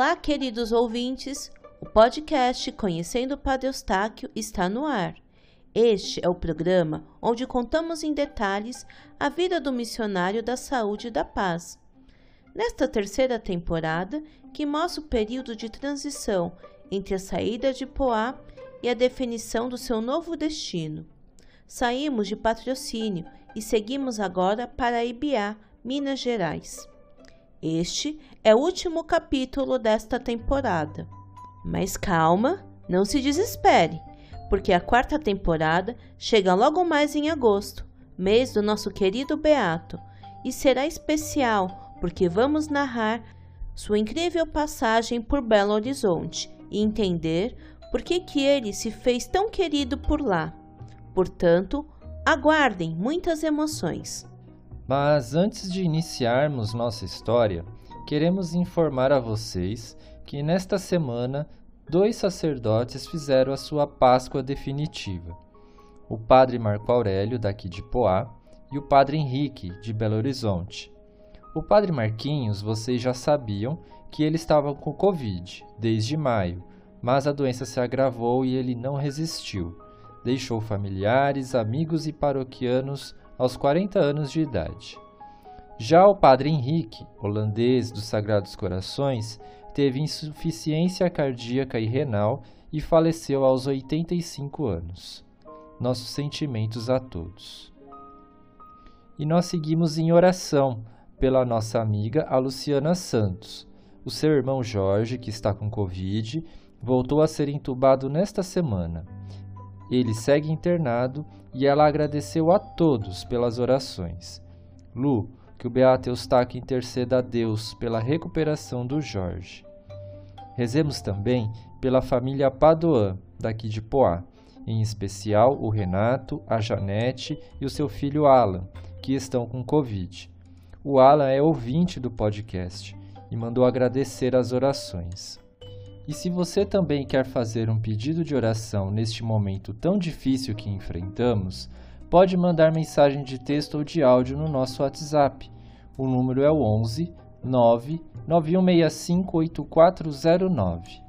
Olá, queridos ouvintes! O podcast Conhecendo o Padre Eustáquio está no ar. Este é o programa onde contamos em detalhes a vida do missionário da saúde e da paz. Nesta terceira temporada, que mostra o período de transição entre a saída de Poá e a definição do seu novo destino. Saímos de patrocínio e seguimos agora para Ibiá, Minas Gerais. Este é o último capítulo desta temporada. Mas calma, não se desespere, porque a quarta temporada chega logo mais em agosto, mês do nosso querido Beato, e será especial porque vamos narrar sua incrível passagem por Belo Horizonte e entender por que, que ele se fez tão querido por lá. Portanto, aguardem muitas emoções. Mas antes de iniciarmos nossa história, queremos informar a vocês que nesta semana dois sacerdotes fizeram a sua Páscoa definitiva. O padre Marco Aurélio, daqui de Poá, e o padre Henrique, de Belo Horizonte. O padre Marquinhos, vocês já sabiam que ele estava com Covid desde maio, mas a doença se agravou e ele não resistiu. Deixou familiares, amigos e paroquianos aos 40 anos de idade. Já o padre Henrique, holandês dos Sagrados Corações, teve insuficiência cardíaca e renal e faleceu aos 85 anos. Nossos sentimentos a todos. E nós seguimos em oração pela nossa amiga a Luciana Santos. O seu irmão Jorge, que está com Covid, voltou a ser entubado nesta semana. Ele segue internado e ela agradeceu a todos pelas orações. Lu, que o Beato Eustáquio interceda a Deus pela recuperação do Jorge. Rezemos também pela família Padoan, daqui de Poá, em especial o Renato, a Janete e o seu filho Alan, que estão com Covid. O Alan é ouvinte do podcast e mandou agradecer as orações. E se você também quer fazer um pedido de oração neste momento tão difícil que enfrentamos, pode mandar mensagem de texto ou de áudio no nosso WhatsApp. O número é o 11 9 91658409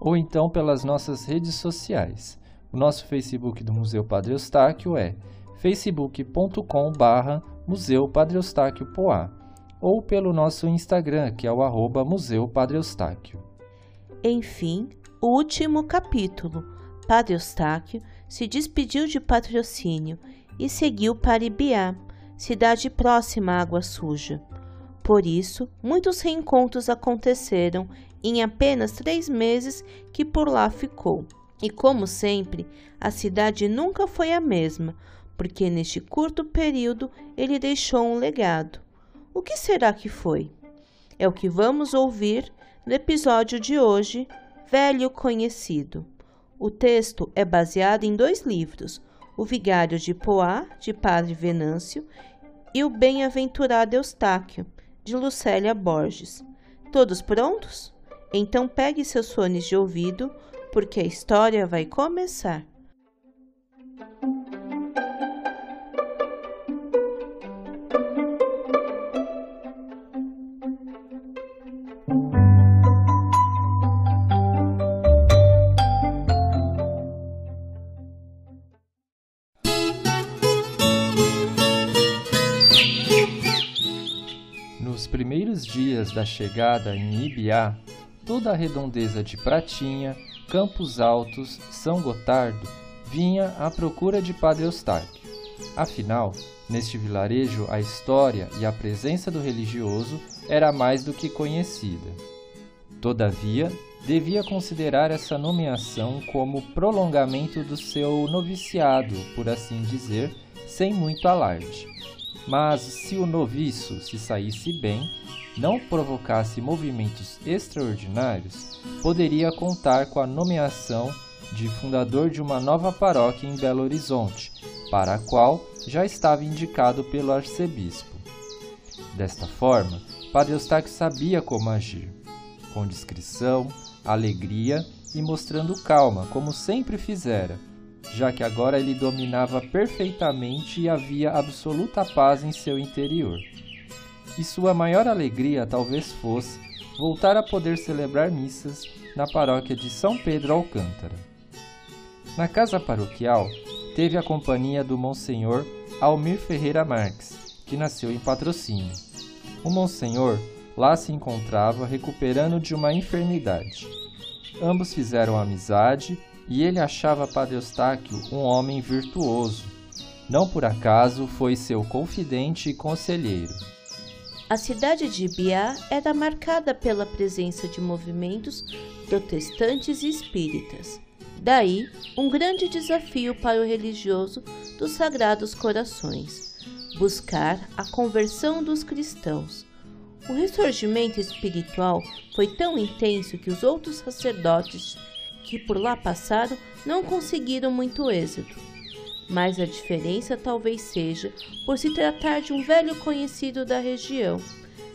ou então pelas nossas redes sociais. O nosso Facebook do Museu Padre Eustáquio é facebook.com/barra Museu Padre Eustáquio Poá ou pelo nosso Instagram, que é o arroba Museu Padre Eustáquio. Enfim, o último capítulo. Padre Eustáquio se despediu de patrocínio e seguiu para Ibiá, cidade próxima à Água Suja. Por isso, muitos reencontros aconteceram em apenas três meses que por lá ficou. E como sempre, a cidade nunca foi a mesma, porque neste curto período ele deixou um legado. O que será que foi? É o que vamos ouvir no episódio de hoje, Velho Conhecido. O texto é baseado em dois livros, O Vigário de Poá, de Padre Venâncio, e O Bem-aventurado Eustáquio, de Lucélia Borges. Todos prontos? Então pegue seus fones de ouvido, porque a história vai começar. Da chegada em Ibiá, toda a redondeza de Pratinha, Campos Altos, São Gotardo vinha à procura de Padre Eustáquio. Afinal, neste vilarejo a história e a presença do religioso era mais do que conhecida. Todavia, devia considerar essa nomeação como prolongamento do seu noviciado, por assim dizer, sem muito alarde. Mas se o noviço se saísse bem, não provocasse movimentos extraordinários, poderia contar com a nomeação de fundador de uma nova paróquia em Belo Horizonte, para a qual já estava indicado pelo arcebispo. Desta forma, Padre Eustáquio sabia como agir, com discrição, alegria e mostrando calma, como sempre fizera, já que agora ele dominava perfeitamente e havia absoluta paz em seu interior. E sua maior alegria talvez fosse voltar a poder celebrar missas na paróquia de São Pedro Alcântara. Na casa paroquial, teve a companhia do Monsenhor Almir Ferreira Marques, que nasceu em patrocínio. O Monsenhor lá se encontrava recuperando de uma enfermidade. Ambos fizeram amizade e ele achava Padre Eustáquio um homem virtuoso. Não por acaso foi seu confidente e conselheiro. A cidade de Biá era marcada pela presença de movimentos protestantes e espíritas. Daí, um grande desafio para o religioso dos Sagrados Corações: buscar a conversão dos cristãos. O ressurgimento espiritual foi tão intenso que os outros sacerdotes que por lá passaram não conseguiram muito êxito. Mas a diferença talvez seja por se tratar de um velho conhecido da região,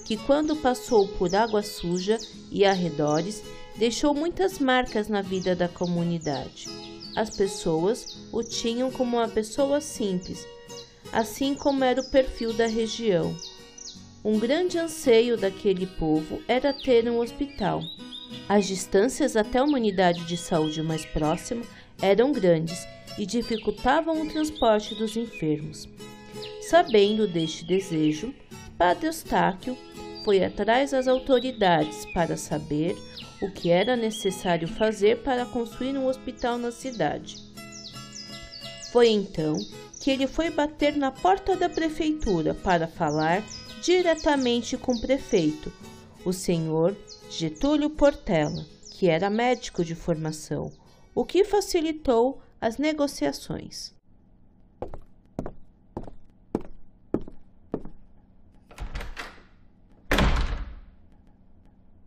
que quando passou por Água Suja e arredores, deixou muitas marcas na vida da comunidade. As pessoas o tinham como uma pessoa simples, assim como era o perfil da região. Um grande anseio daquele povo era ter um hospital. As distâncias até uma unidade de saúde mais próxima eram grandes e dificultavam o transporte dos enfermos. Sabendo deste desejo, Padre Eustáquio foi atrás das autoridades para saber o que era necessário fazer para construir um hospital na cidade. Foi então que ele foi bater na porta da prefeitura para falar diretamente com o prefeito, o senhor Getúlio Portela, que era médico de formação, o que facilitou as negociações.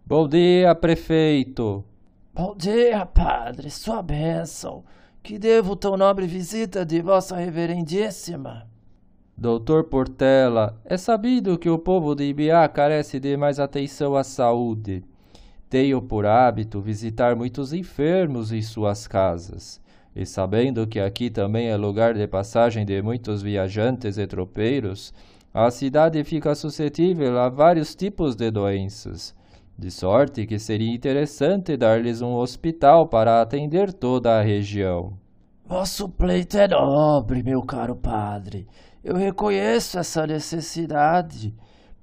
Bom dia, prefeito. Bom dia, padre, sua bênção. Que devo tão nobre visita de vossa reverendíssima? Doutor Portela, é sabido que o povo de Ibiá carece de mais atenção à saúde. Tenho por hábito visitar muitos enfermos em suas casas. E sabendo que aqui também é lugar de passagem de muitos viajantes e tropeiros, a cidade fica suscetível a vários tipos de doenças. De sorte que seria interessante dar-lhes um hospital para atender toda a região. Vosso pleito é nobre, meu caro padre. Eu reconheço essa necessidade.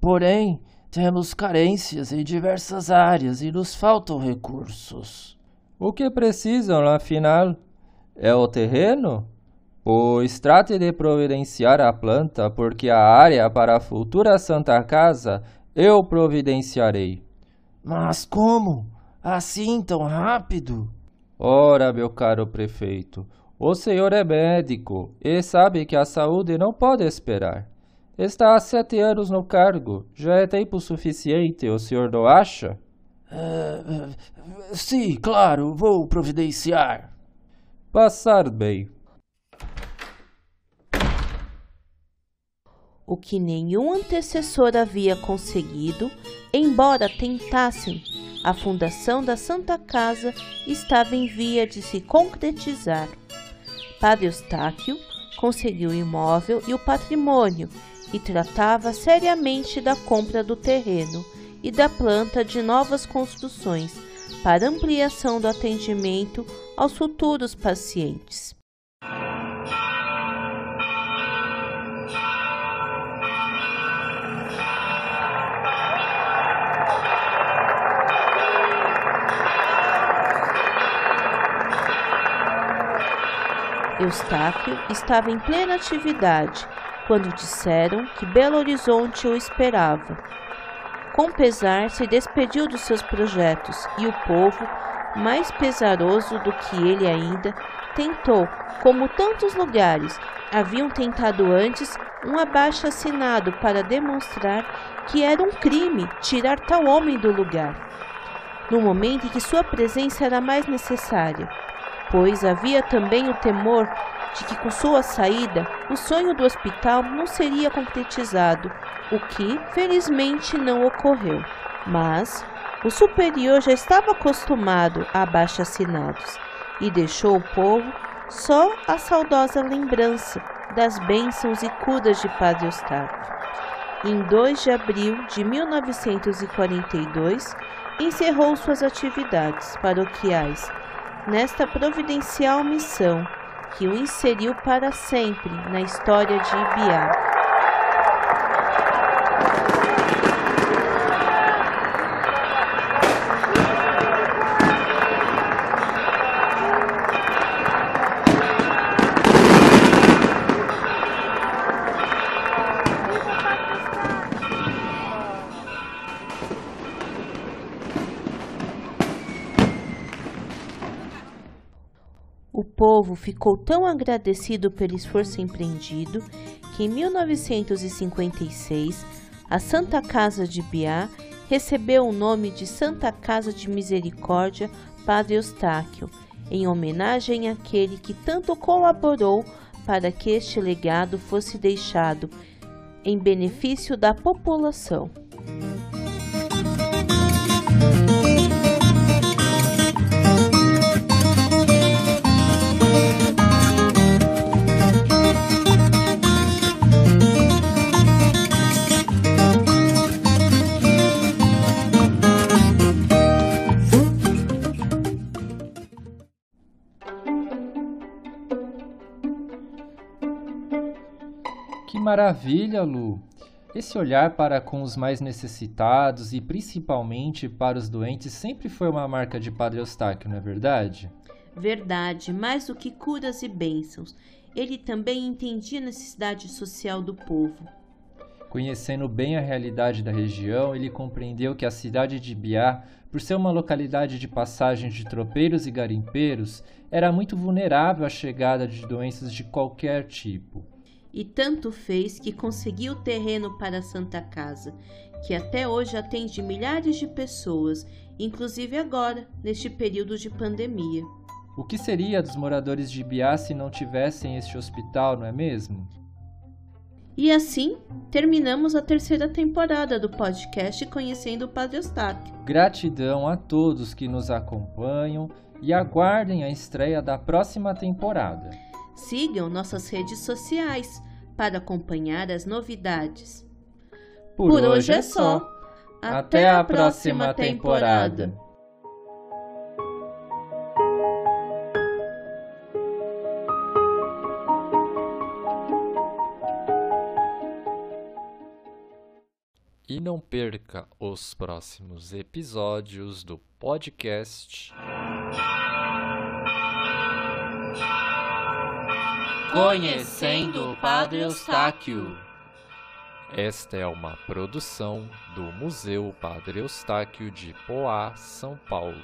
Porém, temos carências em diversas áreas e nos faltam recursos. O que precisam, afinal? É o terreno? Pois trate de providenciar a planta, porque a área para a futura Santa Casa eu providenciarei. Mas como? Assim tão rápido? Ora, meu caro prefeito, o senhor é médico e sabe que a saúde não pode esperar. Está há sete anos no cargo. Já é tempo suficiente, o senhor não acha? Uh, uh, sim, claro, vou providenciar. Passar bem. O que nenhum antecessor havia conseguido, embora tentassem, a fundação da Santa Casa estava em via de se concretizar. Padre Eustáquio conseguiu o imóvel e o patrimônio e tratava seriamente da compra do terreno e da planta de novas construções para ampliação do atendimento aos futuros pacientes. Eustáquio estava em plena atividade quando disseram que Belo Horizonte o esperava. Com pesar, se despediu dos seus projetos e o povo mais pesaroso do que ele ainda, tentou, como tantos lugares haviam tentado antes, um abaixo-assinado para demonstrar que era um crime tirar tal homem do lugar, no momento em que sua presença era mais necessária, pois havia também o temor de que com sua saída o sonho do hospital não seria concretizado, o que felizmente não ocorreu. Mas o superior já estava acostumado a abaixo-assinados e deixou o povo só a saudosa lembrança das bênçãos e curas de Padre Eustáquio. Em 2 de abril de 1942, encerrou suas atividades paroquiais nesta providencial missão que o inseriu para sempre na história de Ibiá. Povo ficou tão agradecido pelo esforço empreendido que em 1956 a Santa Casa de Biá recebeu o nome de Santa Casa de Misericórdia Padre Eustáquio, em homenagem àquele que tanto colaborou para que este legado fosse deixado em benefício da população. Maravilha, Lu! Esse olhar para com os mais necessitados e principalmente para os doentes sempre foi uma marca de Padre Eustáquio, não é verdade? Verdade, mais do que curas e bênçãos, ele também entendia a necessidade social do povo. Conhecendo bem a realidade da região, ele compreendeu que a cidade de Biá, por ser uma localidade de passagem de tropeiros e garimpeiros, era muito vulnerável à chegada de doenças de qualquer tipo. E tanto fez que conseguiu terreno para a Santa Casa, que até hoje atende milhares de pessoas, inclusive agora, neste período de pandemia. O que seria dos moradores de Biá se não tivessem este hospital, não é mesmo? E assim, terminamos a terceira temporada do podcast Conhecendo o Padre Eustáquio. Gratidão a todos que nos acompanham e aguardem a estreia da próxima temporada. Sigam nossas redes sociais para acompanhar as novidades. Por, hoje é só. Até a próxima temporada. E não perca os próximos episódios do podcast. Conhecendo o Padre Eustáquio. Esta é uma produção do Museu Padre Eustáquio de Poá, São Paulo.